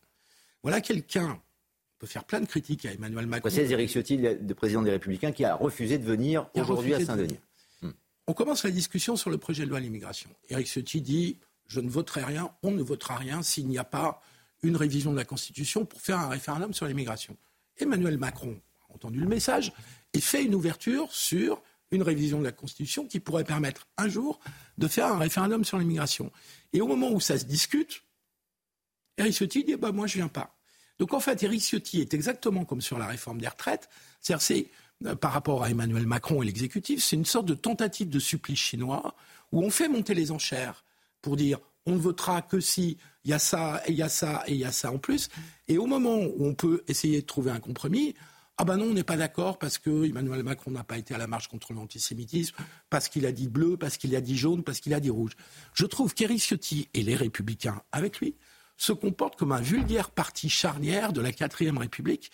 Voilà quelqu'un, on peut faire plein de critiques à Emmanuel Macron.
C'est Eric Ciotti, le président des Républicains, qui a refusé de venir aujourd'hui à Saint-Denis.
On commence la discussion sur le projet de loi à l'immigration. Eric Ciotti dit Je ne voterai rien, on ne votera rien s'il n'y a pas une révision de la Constitution pour faire un référendum sur l'immigration. Emmanuel Macron a entendu le message et fait une ouverture sur une révision de la Constitution qui pourrait permettre un jour de faire un référendum sur l'immigration. Et au moment où ça se discute, Eric Ciotti dit bah, Moi, je viens pas. Donc en fait, Eric Ciotti est exactement comme sur la réforme des retraites. C'est-à-dire, c'est euh, par rapport à Emmanuel Macron et l'exécutif, c'est une sorte de tentative de supplice chinois où on fait monter les enchères pour dire on ne votera que si il y a ça, et il y a ça, et il y a ça en plus. Et au moment où on peut essayer de trouver un compromis, ah ben non, on n'est pas d'accord parce que Emmanuel Macron n'a pas été à la marche contre l'antisémitisme, parce qu'il a dit bleu, parce qu'il a dit jaune, parce qu'il a dit rouge. Je trouve qu'Éric Ciotti et les Républicains avec lui se comportent comme un vulgaire parti charnière de la quatrième République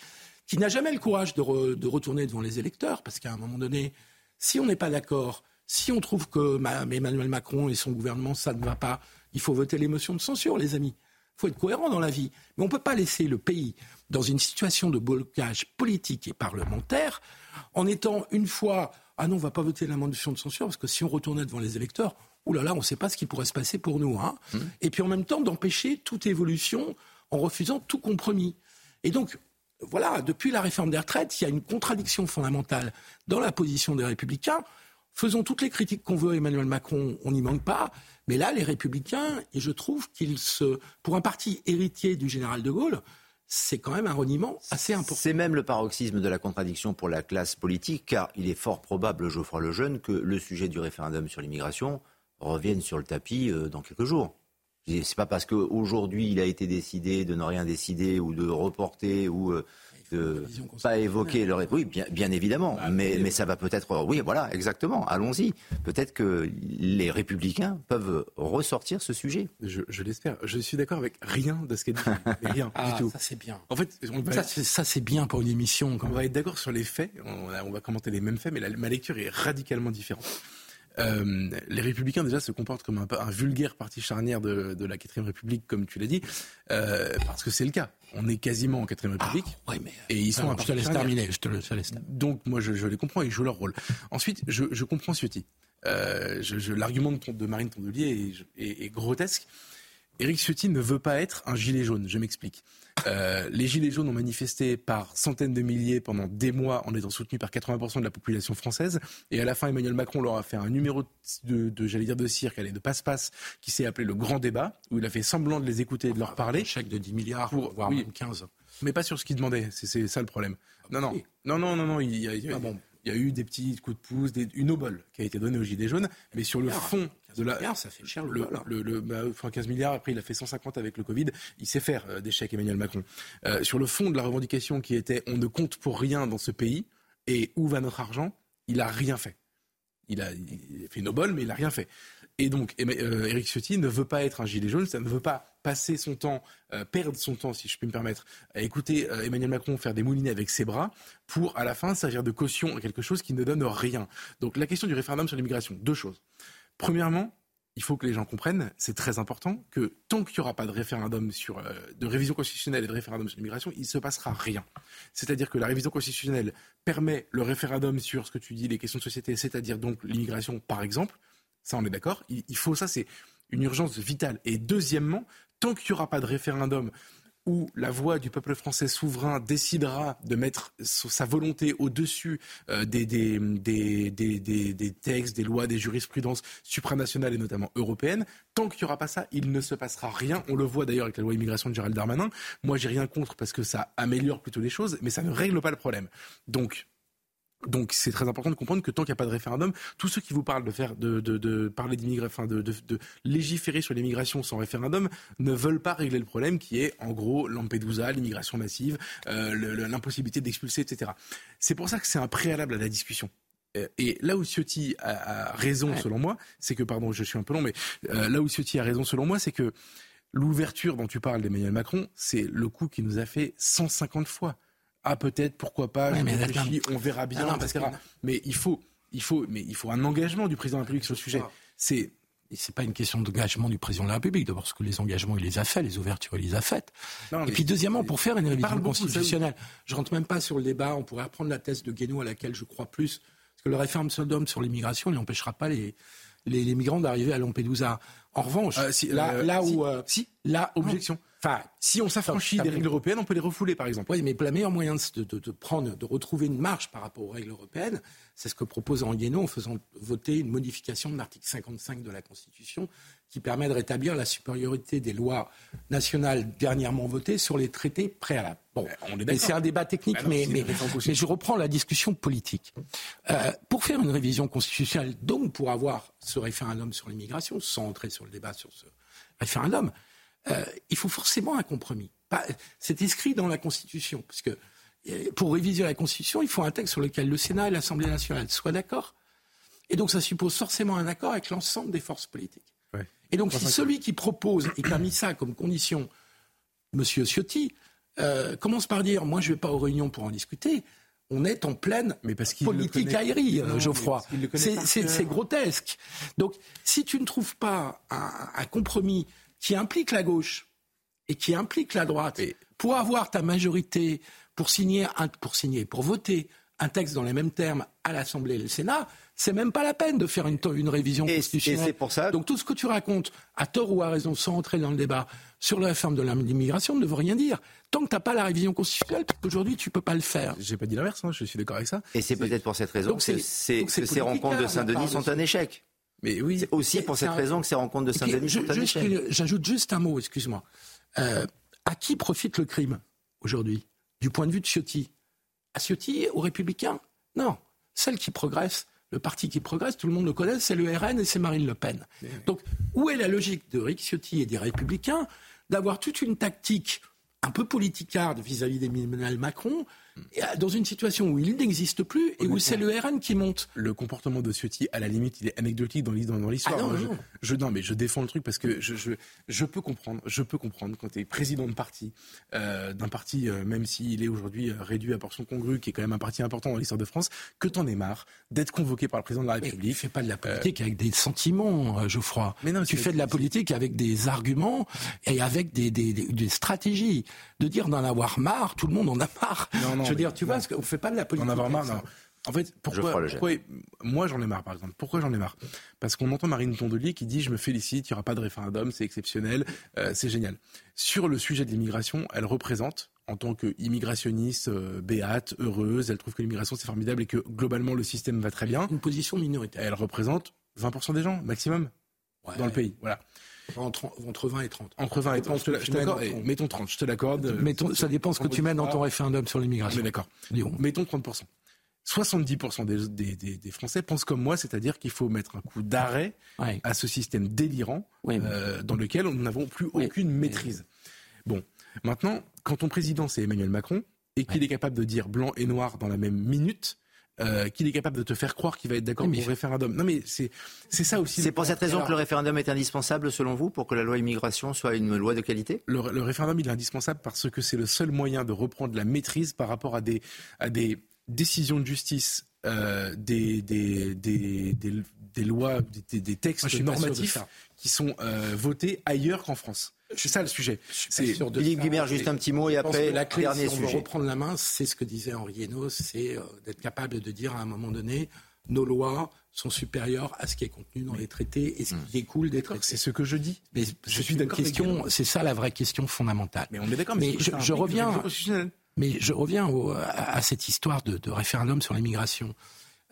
qui n'a jamais le courage de, de, retourner devant les électeurs, parce qu'à un moment donné, si on n'est pas d'accord, si on trouve que Emmanuel Macron et son gouvernement, ça ne va pas, il faut voter l'émotion de censure, les amis. Il faut être cohérent dans la vie. Mais on ne peut pas laisser le pays dans une situation de blocage politique et parlementaire en étant une fois ah non, on ne va pas voter la motion de censure parce que si on retournait devant les électeurs, oh là là, on ne sait pas ce qui pourrait se passer pour nous. Hein. Mmh. Et puis en même temps d'empêcher toute évolution en refusant tout compromis. Et donc, voilà, depuis la réforme des retraites, il y a une contradiction fondamentale dans la position des républicains. Faisons toutes les critiques qu'on veut à Emmanuel Macron, on n'y manque pas. Mais là, les républicains, et je trouve qu'ils se, pour un parti héritier du général de Gaulle, c'est quand même un reniement assez important.
C'est même le paroxysme de la contradiction pour la classe politique, car il est fort probable, Geoffroy Lejeune, que le sujet du référendum sur l'immigration revienne sur le tapis euh, dans quelques jours. C'est pas parce qu'aujourd'hui il a été décidé de ne rien décider ou de reporter ou euh, de pas évoquer le oui bien, bien évidemment bah, mais, mais ça va peut-être oui voilà exactement allons-y. Peut-être que les républicains peuvent ressortir ce sujet.
Je, l'espère. Je suis d'accord avec rien de ce qu'elle dit rien du
ah,
tout.
ça c'est bien.
En fait
ça, c'est bien pour une émission
on va être d'accord sur les faits. On, va commenter les mêmes faits mais ma lecture est radicalement différente Euh, les républicains déjà se comportent comme un, un vulgaire parti charnière de, de la quatrième république, comme tu l'as dit, euh, parce que c'est le cas. On est quasiment en quatrième république.
Ah, ouais, mais
et ils sont
alors,
un
je te laisse terminer. Je te, je laisse.
Donc moi je, je les comprends et ils jouent leur rôle. Ensuite, je, je comprends Ciotti. Euh, je, je- L'argument de, de Marine Tondelier est, est- est grotesque. Éric Ciotti ne veut pas être un gilet jaune, je m'explique. Euh, les gilets jaunes ont manifesté par centaines de milliers pendant des mois en étant soutenus par 80% de la population française. Et à la fin, Emmanuel Macron leur a fait un numéro de, de j'allais dire, de cirque, allez, de passe-passe, qui s'est appelé le Grand Débat, où il a fait semblant de les écouter et de leur parler.
Un chèque de 10 milliards,
Pour-
voire
oui.
même 15.
Mais pas sur ce qu'il demandait, c'est- ça le problème. Non, non, non, non, non, non, il y a, il y a-
Ah bon.
Il y a eu des petits coups de pouce, des- une obole qui a été donnée aux Gilets jaunes, mais sur le
milliards.
fond de la...
ça fait cher le
le,
bol, hein.
le, le- bah, enfin, 15 milliards, après il a fait 150 avec le Covid, il sait faire euh, des chèques Emmanuel Macron. Euh, sur le fond de la revendication qui était on ne compte pour rien dans ce pays, et où va notre argent, il a rien fait. Il a, fait une obole, mais il a rien fait. Et donc, Emma- euh, Éric Ciotti ne veut pas être un gilet jaune, ça ne veut pas passer son temps, euh, perdre son temps, si je puis me permettre, à écouter euh, Emmanuel Macron faire des moulinets avec ses bras, pour à la fin servir de caution à quelque chose qui ne donne rien. Donc la question du référendum sur l'immigration, deux choses. Premièrement, il faut que les gens comprennent, c'est très important, que tant qu'il n'y aura pas de référendum sur, euh, de révision constitutionnelle et de référendum sur l'immigration, il ne se passera rien. C'est-à-dire que la révision constitutionnelle permet le référendum sur ce que tu dis, les questions de société, c'est-à-dire donc l'immigration, par exemple. Ça, on est d'accord. Il, il faut ça, c'est une urgence vitale. Et deuxièmement, tant qu'il n'y aura pas de référendum où la voix du peuple français souverain décidera de mettre sa volonté au-dessus euh, des textes, des lois, des jurisprudences supranationales et notamment européennes, tant qu'il n'y aura pas ça, il ne se passera rien. On le voit d'ailleurs avec la loi immigration de Gérald Darmanin. Moi, j'ai rien contre parce que ça améliore plutôt les choses, mais ça ne règle pas le problème. Donc, donc c'est très important de comprendre que tant qu'il n'y a pas de référendum, tous ceux qui vous parlent de faire, de, de, de parler enfin de, de, de légiférer sur l'immigration sans référendum, ne veulent pas régler le problème qui est en gros Lampedusa, l'immigration massive, euh, l'impossibilité d'expulser, etc. C'est pour ça que c'est un préalable à la discussion. Euh, Et là où Ciotti a, a raison, selon moi, c'est que, pardon, je suis un peu long, mais euh, là où Ciotti a raison, selon moi, c'est que l'ouverture dont tu parles d'Emmanuel Macron, c'est le coup qui nous a fait 150 fois. Ah, peut-être, pourquoi pas,
Ouais, mais
réfléchis, on verra bien,
non,
etc.
que-
Mais il faut, il faut, mais il faut un engagement du président de la République sur le sujet. C'est
c'est pas une question d'engagement du président de la République, d'abord parce que les engagements il les a faits, les ouvertures il les a faites.
Non,
et puis deuxièmement, pour faire une révision constitutionnelle, je rentre même pas sur le débat. On pourrait reprendre la thèse de Guénaud à laquelle je crois plus, parce que le référendum sur l'immigration, il n'empêchera pas les, les, les migrants d'arriver à Lampedusa. En revanche,
Euh, si,
là,
euh,
là
si,
où, euh,
si,
là,
objection.
Enfin,
Si on s'affranchit des règles européennes, on peut les refouler, par exemple.
oui, mais le meilleur moyen de, de- de prendre, de retrouver une marge par rapport aux règles européennes, c'est ce que propose Guénaud en faisant voter une modification de l'article 55 de la Constitution qui permet de rétablir la supériorité des lois nationales dernièrement votées sur les traités préalables. Bon,
d'accord.
c'est un débat technique,
Bah non,
mais, je reprends la discussion politique. Euh, pour faire une révision constitutionnelle, donc pour avoir ce référendum sur l'immigration, sans entrer sur le débat sur ce référendum, euh, il faut forcément un compromis. C'est inscrit dans la Constitution, parce que euh, pour réviser la Constitution, il faut un texte sur lequel le Sénat et l'Assemblée nationale soient d'accord. Et donc ça suppose forcément un accord avec l'ensemble des forces politiques.
Ouais.
Et donc si celui qui propose et qui a mis ça comme condition, Monsieur Ciotti, euh, commence par dire moi je ne vais pas aux réunions pour en discuter. On est en pleine
Mais parce
politique aérie, Geoffroy. C'est- grotesque. Donc, si tu ne trouves pas un, un compromis qui implique la gauche et qui implique la droite pour avoir ta majorité, pour signer, un- pour signer, pour voter un texte dans les mêmes termes à l'Assemblée et le Sénat, c'est même pas la peine de faire une, une révision
Et- et
constitutionnelle.
c'est pour ça-
Donc tout ce que tu racontes, à tort ou à raison, sans entrer dans le débat sur la réforme de l'immigration, ne veut rien dire. Tant que tu n'as pas la révision constitutionnelle, parce qu'aujourd'hui tu peux pas le faire.
J'ai pas dit l'inverse, hein, je suis d'accord avec ça.
Et c'est peut-être pour cette raison
Donc
que, que ces rencontres de
là,
Saint-Denis sont un échec.
Mais oui,
C'est aussi pour cette
un-
raison que ces rencontres de Saint-Denis sont
J'ajoute juste un mot, excuse-moi. Euh, à qui profite le crime aujourd'hui Du point de vue de Ciotti? À Ciotti, aux Républicains? Non. Celle qui progresse, le parti qui progresse, tout le monde le connaît, c'est le RN et c'est Marine Le Pen. Donc, où est la logique de Rick Ciotti et des Républicains d'avoir toute une tactique un peu politicarde vis-à-vis d'Emmanuel Macron dans une situation où il n'existe plus et où c'est le RN qui monte.
Le comportement de Ciotti, à la limite, il est anecdotique dans l'histoire.
Ah non,
je,
non.
Je, non, mais je défends le truc parce que je, je, je peux comprendre, je peux comprendre quand tu es président de parti, euh, d'un parti, euh, même s'il est aujourd'hui euh, réduit à portion congrue, qui est quand même un parti important dans l'histoire de France, que t'en aies marre d'être convoqué par le président de la République.
Mais fais pas de la politique avec des sentiments, Geoffroy. Mais non, tu fais de la politique avec des arguments et avec des, des, des, des stratégies. De dire d'en avoir marre, tout le monde en a marre.
Non, non,
je veux dire, tu vois, on fait pas de la politique.
En avoir marre, non. En fait, pourquoi, pourquoi moi j'en ai marre par exemple. Pourquoi j'en ai marre? Parce qu'on entend Marine Tondelier qui dit je me félicite, il n'y aura pas de référendum, c'est exceptionnel, euh, c'est génial. Sur le sujet de l'immigration, elle représente en tant qu'immigrationniste euh, béate, heureuse, elle trouve que l'immigration c'est formidable et que globalement le système va très bien.
Une position minoritaire.
Elle représente 20% des gens maximum ouais. dans le pays. Voilà.
Entre, entre 20 et 30.
Entre 20 et 30, je, je t'accorde. Mettons 30, je te l'accorde.
Ça dépend ce que tu mènes dans ton référendum sur l'immigration.
D'accord. Mettons 30%. 70% des, des, des, des, Français pensent comme moi, c'est-à-dire qu'il faut mettre un coup d'arrêt ouais. à ce système délirant euh, dans lequel nous n'avons plus aucune maîtrise. Bon, maintenant, quand ton président c'est Emmanuel Macron et qu'il est capable de dire blanc et noir dans la même minute, euh, qu'il est capable de te faire croire qu'il va être d'accord pour le référendum. Non, mais c'est c'est ça aussi.
C'est pour cette raison Alors, que le référendum est indispensable, selon vous, pour que la loi immigration soit une loi de qualité?
Le, le référendum, il est indispensable parce que c'est le seul moyen de reprendre la maîtrise par rapport à des, à des décisions de justice, euh, des, des, des, des, lois, des, des textes
Moi,
normatifs qui sont euh, votés ailleurs qu'en France. C'est ça le sujet.
C'est Philippe Guibert, juste un petit mot et après
la clé,
dernier
si on
sujet.
veut reprendre la main, c'est ce que disait Henri Guénaud, c'est euh, d'être capable de dire à un moment donné, nos lois sont supérieures à ce qui est contenu dans les traités et ce qui découle des traités.
C'est ce que je dis.
Mais je suis d'accord. Question, c'est ça la vraie question fondamentale.
Mais on est d'accord.
Mais, mais je, je reviens. Mais je reviens au, à, à, cette histoire de, de référendum sur l'immigration.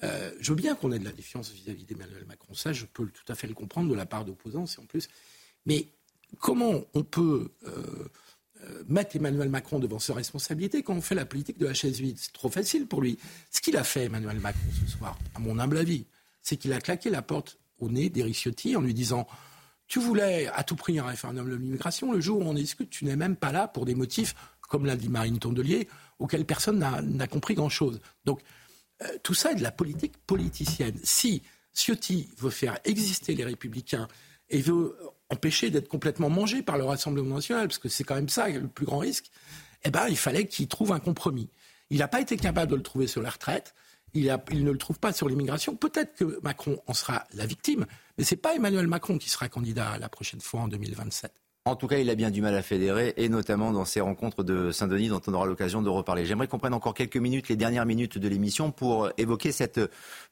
Euh, je veux bien qu'on ait de la défiance vis-à-vis d'Emmanuel Macron. Ça, je peux tout à fait le comprendre de la part d'opposants, c'est en plus. Mais comment on peut euh, euh, mettre Emmanuel Macron devant ses responsabilités quand on fait la politique de la chaise vide? C'est trop facile pour lui. Ce qu'il a fait, Emmanuel Macron, ce soir, à mon humble avis, c'est qu'il a claqué la porte au nez d'Éric Ciotti en lui disant Tu voulais à tout prix un référendum de l'immigration. Le jour où on discute, tu n'es même pas là pour des motifs, comme l'a dit Marine Tondelier, auxquels personne n'a compris grand-chose. Donc, euh, tout ça est de la politique politicienne. Si Ciotti veut faire exister les républicains et veut empêcher d'être complètement mangé par le Rassemblement national, parce que c'est quand même ça le plus grand risque, eh ben, il fallait qu'il trouve un compromis. Il n'a pas été capable de le trouver sur la retraite, il, ne le trouve pas sur l'immigration. Peut-être que Macron en sera la victime, mais ce n'est pas Emmanuel Macron qui sera candidat la prochaine fois en 2027.
En tout cas, il a bien du mal à fédérer, et notamment dans ces rencontres de Saint-Denis dont on aura l'occasion de reparler. J'aimerais qu'on prenne encore quelques minutes, les dernières minutes de l'émission, pour évoquer cette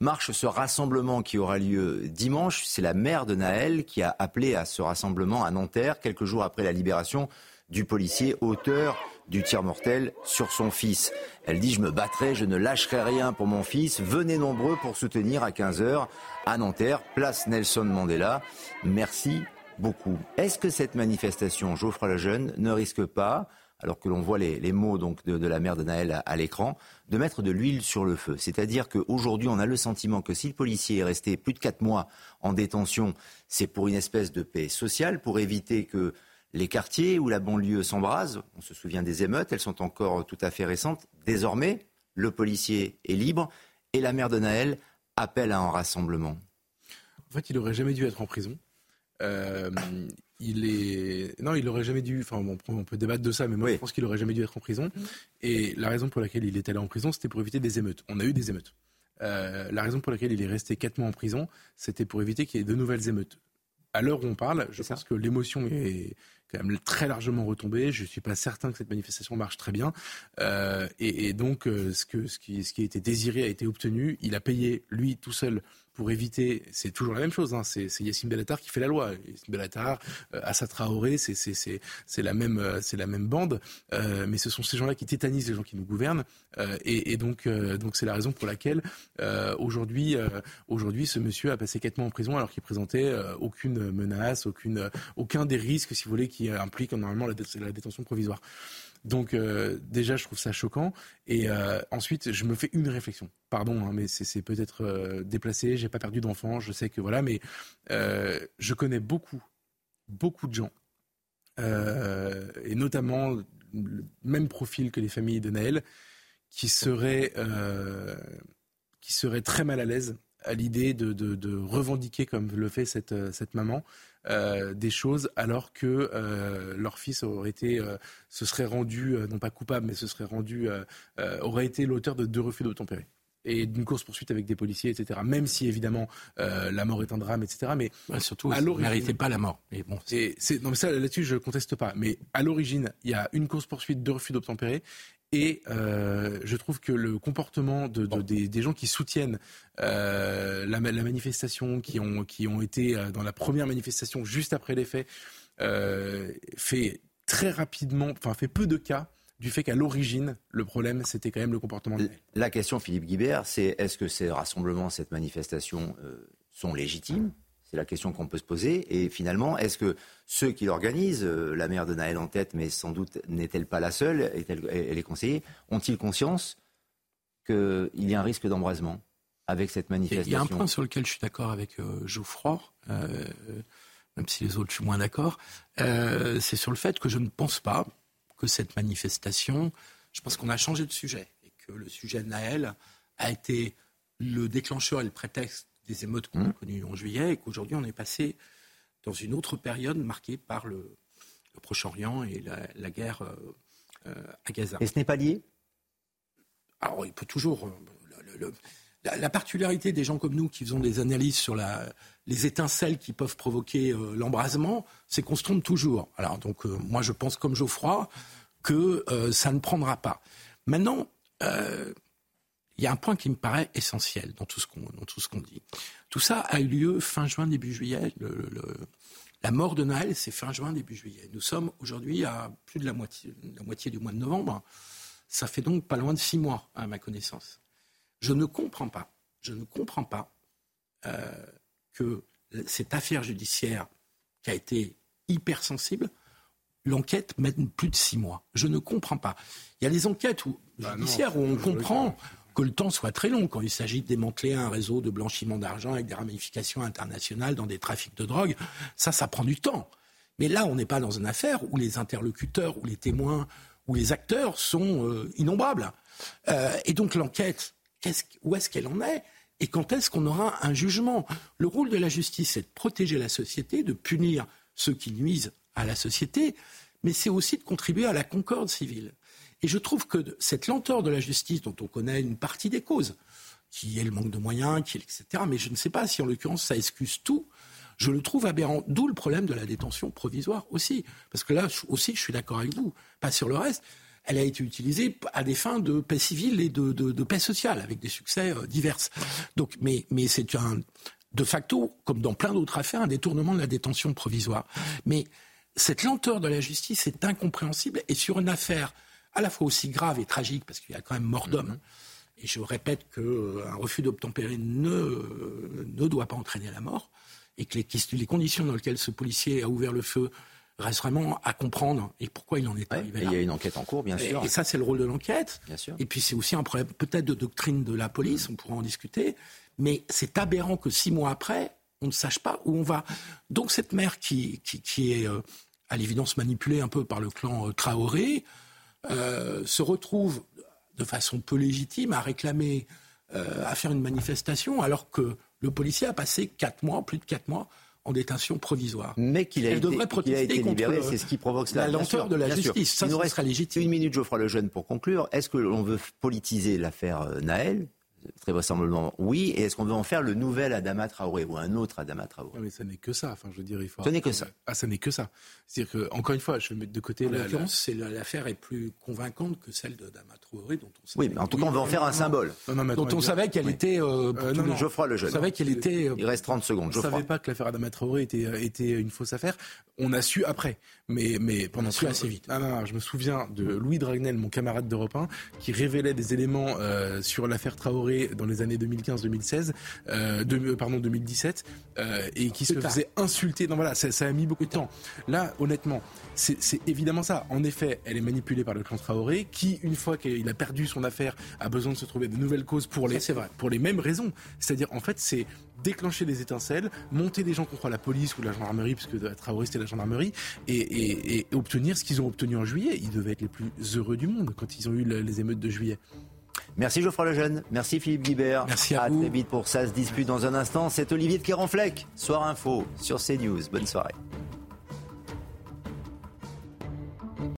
marche, ce rassemblement qui aura lieu dimanche. C'est la mère de Naël qui a appelé à ce rassemblement à Nanterre, quelques jours après la libération du policier auteur du tir mortel sur son fils. Elle dit, je me battrai, je ne lâcherai rien pour mon fils. Venez nombreux pour soutenir à 15h à Nanterre, place Nelson Mandela. Merci beaucoup. Est-ce que cette manifestation, Geoffroy Lejeune, ne risque pas, alors que l'on voit les, mots donc de, la mère de Naël à, à l'écran, de mettre de l'huile sur le feu? C'est-à-dire qu'aujourd'hui, on a le sentiment que si le policier est resté plus de quatre mois en détention, c'est pour une espèce de paix sociale, pour éviter que les quartiers ou la banlieue s'embrasent. On se souvient des émeutes, elles sont encore tout à fait récentes. Désormais, le policier est libre et la mère de Naël appelle à un rassemblement.
En fait, il n'aurait jamais dû être en prison. Euh, il est non, il aurait jamais dû. Enfin, bon, on peut débattre de ça, mais moi, oui. je pense qu'il aurait jamais dû être en prison. Et la raison pour laquelle il est allé en prison, c'était pour éviter des émeutes. On a eu des émeutes. Euh, la raison pour laquelle il est resté quatre mois en prison, c'était pour éviter qu'il y ait de nouvelles émeutes. À l'heure où on parle, je pense que l'émotion est quand même très largement retombée. Je suis pas certain que cette manifestation marche très bien. Euh, et, et, donc, euh, ce, que, ce, qui, ce qui a été désiré a été obtenu. Il a payé, lui, tout seul, pour éviter, c'est toujours la même chose, hein, c'est Yassine Bellatar qui fait la loi. Yassine Bellatar, euh, Assa Traoré, c'est la même euh, la même bande, euh, mais ce sont ces gens-là qui tétanisent les gens qui nous gouvernent, euh, et, et, donc donc c'est la raison pour laquelle aujourd'hui aujourd'hui ce monsieur a passé quatre mois en prison alors qu'il présentait aucune menace, aucune aucun des risques, si vous voulez, qui impliquent normalement la détention provisoire. Donc euh, déjà, je trouve ça choquant. Et euh, ensuite, je me fais une réflexion. Pardon, hein, mais c'est peut-être euh, déplacé. J'ai pas perdu d'enfant. Je sais que voilà, mais je connais beaucoup, beaucoup de gens, et notamment le même profil que les familles de Naël, qui serait, euh, qui serait très mal à l'aise à l'idée de, de, de, revendiquer, comme le fait cette, cette maman, euh, des choses alors que euh, leur fils aurait été, euh, se serait rendu, non pas coupable, mais se serait rendu, aurait été l'auteur de deux refus d'obtempérer et d'une course poursuite avec des policiers, etc. Même si évidemment la mort est un drame, etc. Mais
surtout, à l'origine, méritait pas la mort. Mais bon,
c'est non mais ça là-dessus je conteste pas. Mais à l'origine, il y a une course poursuite, deux refus d'obtempérer et euh, je trouve que le comportement de, de, des, des, gens qui soutiennent euh, la, la, manifestation, qui ont, qui ont été euh, dans la première manifestation juste après les faits, euh, fait très rapidement, enfin fait peu de cas du fait qu'à l'origine, le problème, c'était quand même le comportement. De...
La question, Philippe Guibert, c'est est-ce que ces rassemblements, cette manifestation euh, sont légitimes? C'est la question qu'on peut se poser. Et finalement, est-ce que ceux qui l'organisent, euh, la mère de Naël en tête, mais sans doute n'est-elle pas la seule, est-elle, elle est conseillée, ont-ils conscience qu'il y a un risque d'embrasement avec cette manifestation
Il y a un point sur lequel je suis d'accord avec euh, Geoffroy, euh, même si les autres, je suis moins d'accord. c'est sur le fait que je ne pense pas que cette manifestation, je pense qu'on a changé de sujet et que le sujet de Naël a été le déclencheur et le prétexte des émeutes qu'on a mmh. connues en juillet et qu'aujourd'hui on est passé dans une autre période marquée par le, Proche-Orient et la, guerre euh, euh, à Gaza.
Et ce n'est pas lié?
Alors il peut toujours. Euh, la, particularité des gens comme nous qui faisons des analyses sur la, les étincelles qui peuvent provoquer l'embrasement, c'est qu'on se trompe toujours. Alors donc moi je pense comme Geoffroy que ça ne prendra pas. Maintenant, il y a un point qui me paraît essentiel dans tout ce qu'on dit. Tout ça a eu lieu fin juin début juillet. Le, la mort de Noël, c'est fin juin début juillet. Nous sommes aujourd'hui à plus de la moitié, du mois de novembre. Ça fait donc pas loin de six mois à ma connaissance. Je ne comprends pas. Je ne comprends pas euh, que cette affaire judiciaire qui a été hypersensible, l'enquête mène plus de six mois. Je ne comprends pas. Il y a des enquêtes où, bah judiciaires où on comprend, que le temps soit très long quand il s'agit de démanteler un réseau de blanchiment d'argent avec des ramifications internationales dans des trafics de drogue. Ça, ça prend du temps. Mais là, on n'est pas dans une affaire où les interlocuteurs, où les témoins, où les acteurs sont euh, innombrables. Euh, et donc l'enquête, où est-ce qu'elle en est? Et quand est-ce qu'on aura un jugement? Le rôle de la justice, c'est de protéger la société, de punir ceux qui nuisent à la société, mais c'est aussi de contribuer à la concorde civile. Et je trouve que cette lenteur de la justice, dont on connaît une partie des causes, qui est le manque de moyens, qui etc., mais je ne sais pas si en l'occurrence ça excuse tout, je le trouve aberrant. D'où le problème de la détention provisoire aussi. Parce que là aussi, je suis d'accord avec vous, pas sur le reste. Elle a été utilisée à des fins de paix civile et de, paix sociale, avec des succès euh, divers. Donc, mais, mais c'est un, de facto, comme dans plein d'autres affaires, un détournement de la détention provisoire. Mais cette lenteur de la justice est incompréhensible et sur une affaire à la fois aussi grave et tragique, parce qu'il y a quand même mort d'homme. Mhm. Et je répète qu'un euh, refus d'obtempérer ne, ne doit pas entraîner la mort, et que les, les, conditions dans lesquelles ce policier a ouvert le feu restent vraiment à comprendre et pourquoi il en est arrivé
là. Il y a une enquête en cours, bien sûr.
Et, ça, c'est le rôle de l'enquête. Bien sûr. Et puis, c'est aussi un problème peut-être de doctrine de la police, on pourra en discuter. Mais c'est aberrant que six mois après, on ne sache pas où on va. Donc, cette mère qui, qui, qui est euh, à l'évidence manipulée un peu par le clan euh, Traoré, euh, se retrouve de façon peu légitime à réclamer, à faire une manifestation, alors que le policier a passé quatre mois, plus de quatre mois, en détention provisoire.
Mais qu'il a, été, libéré, c'est ce qui provoque
la lenteur de la justice. Ça,
Il nous reste légitime. Une minute, Geoffroy Lejeune, pour conclure. Est-ce que l'on veut politiser l'affaire euh, Naël? Très vraisemblablement, oui. Et est-ce qu'on veut en faire le nouvel Adama Traoré ou un autre Adama Traoré?
Non, Mais ça n'est que ça. Enfin, je veux dire, il faut.
Ça n'est que ça.
Ah, ça n'est que ça. C'est-à-dire que, encore une fois, je vais mettre de côté. En
l'occurrence, l'affaire est plus convaincante que celle d'Adama Traoré, dont on
Oui, mais en tout cas, on va en faire un symbole.
dont on savait qu'elle était. Euh,
euh, non, non, Geoffroy le jeune.
On savait qu'elle était.
Il reste 30 secondes. Je
ne savais pas que l'affaire Adama Traoré était, euh, était une fausse affaire. On a su après. Mais, mais pendant
su assez vite.
Ah, non, je me souviens de Louis Dragnel, mon camarade d'Europe 1, qui révélait des éléments sur l'affaire Traoré dans les années 2015-2016, euh, euh, pardon 2017, euh, et qui se faisait insulter. Non voilà, ça, ça, a mis beaucoup de temps. Là, honnêtement, c'est évidemment ça. En effet, elle est manipulée par le clan Traoré, qui une fois qu'il a perdu son affaire, a besoin de se trouver de nouvelles causes pour les, vrai. pour les mêmes raisons. C'est-à-dire, en fait, c'est déclencher des étincelles, monter des gens contre la police ou la gendarmerie, puisque Traoré c'était la gendarmerie, et, et, et obtenir ce qu'ils ont obtenu en juillet. Ils devaient être les plus heureux du monde quand ils ont eu les émeutes de juillet.
Merci Geoffroy Lejeune, merci Philippe Guibert.
Merci à, vous.
très vite pour ça se dispute dans un instant. C'est Olivier de Kéranfleck, Soir Info sur CNews. Bonne soirée.